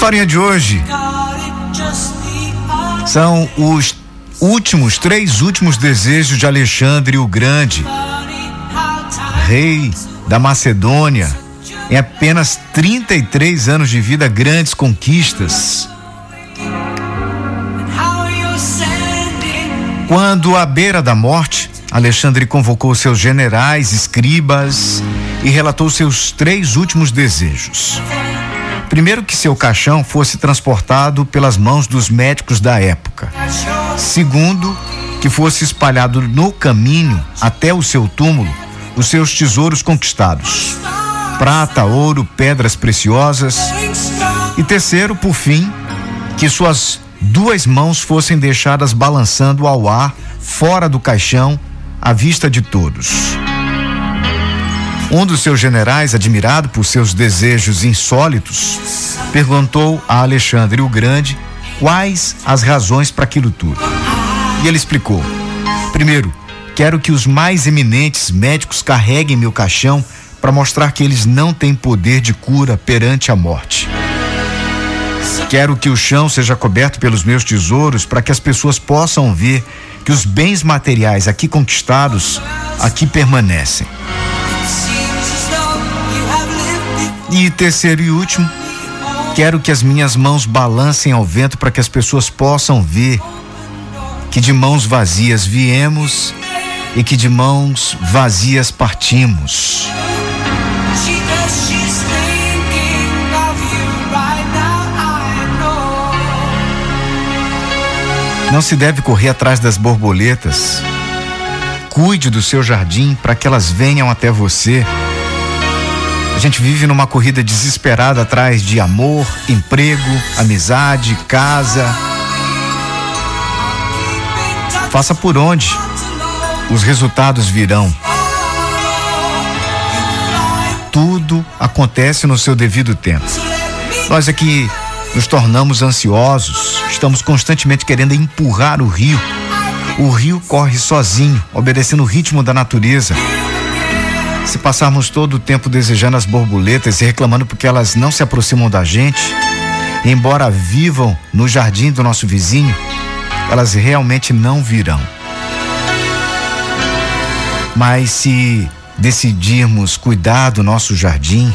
historinha de hoje são os últimos, três últimos desejos de Alexandre o Grande, rei da Macedônia, em apenas 33 anos de vida, grandes conquistas. Quando à beira da morte, Alexandre convocou seus generais, escribas e relatou seus três últimos desejos. Primeiro, que seu caixão fosse transportado pelas mãos dos médicos da época. Segundo, que fosse espalhado no caminho até o seu túmulo os seus tesouros conquistados: prata, ouro, pedras preciosas. E terceiro, por fim, que suas duas mãos fossem deixadas balançando ao ar, fora do caixão, à vista de todos. Um dos seus generais, admirado por seus desejos insólitos, perguntou a Alexandre o Grande quais as razões para aquilo tudo. E ele explicou: primeiro, quero que os mais eminentes médicos carreguem meu caixão para mostrar que eles não têm poder de cura perante a morte. Quero que o chão seja coberto pelos meus tesouros para que as pessoas possam ver que os bens materiais aqui conquistados aqui permanecem. E terceiro e último, quero que as minhas mãos balancem ao vento para que as pessoas possam ver que de mãos vazias viemos e que de mãos vazias partimos. Não se deve correr atrás das borboletas. Cuide do seu jardim para que elas venham até você. A gente vive numa corrida desesperada atrás de amor, emprego, amizade, casa. Faça por onde os resultados virão. Tudo acontece no seu devido tempo. Nós aqui nos tornamos ansiosos, estamos constantemente querendo empurrar o rio. O rio corre sozinho, obedecendo o ritmo da natureza. Se passarmos todo o tempo desejando as borboletas e reclamando porque elas não se aproximam da gente, embora vivam no jardim do nosso vizinho, elas realmente não virão. Mas se decidirmos cuidar do nosso jardim,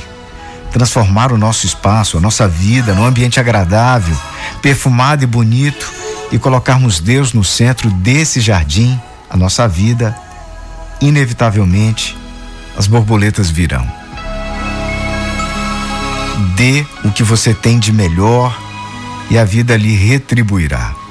transformar o nosso espaço, a nossa vida num ambiente agradável, perfumado e bonito e colocarmos Deus no centro desse jardim, a nossa vida, inevitavelmente as borboletas virão. Dê o que você tem de melhor e a vida lhe retribuirá.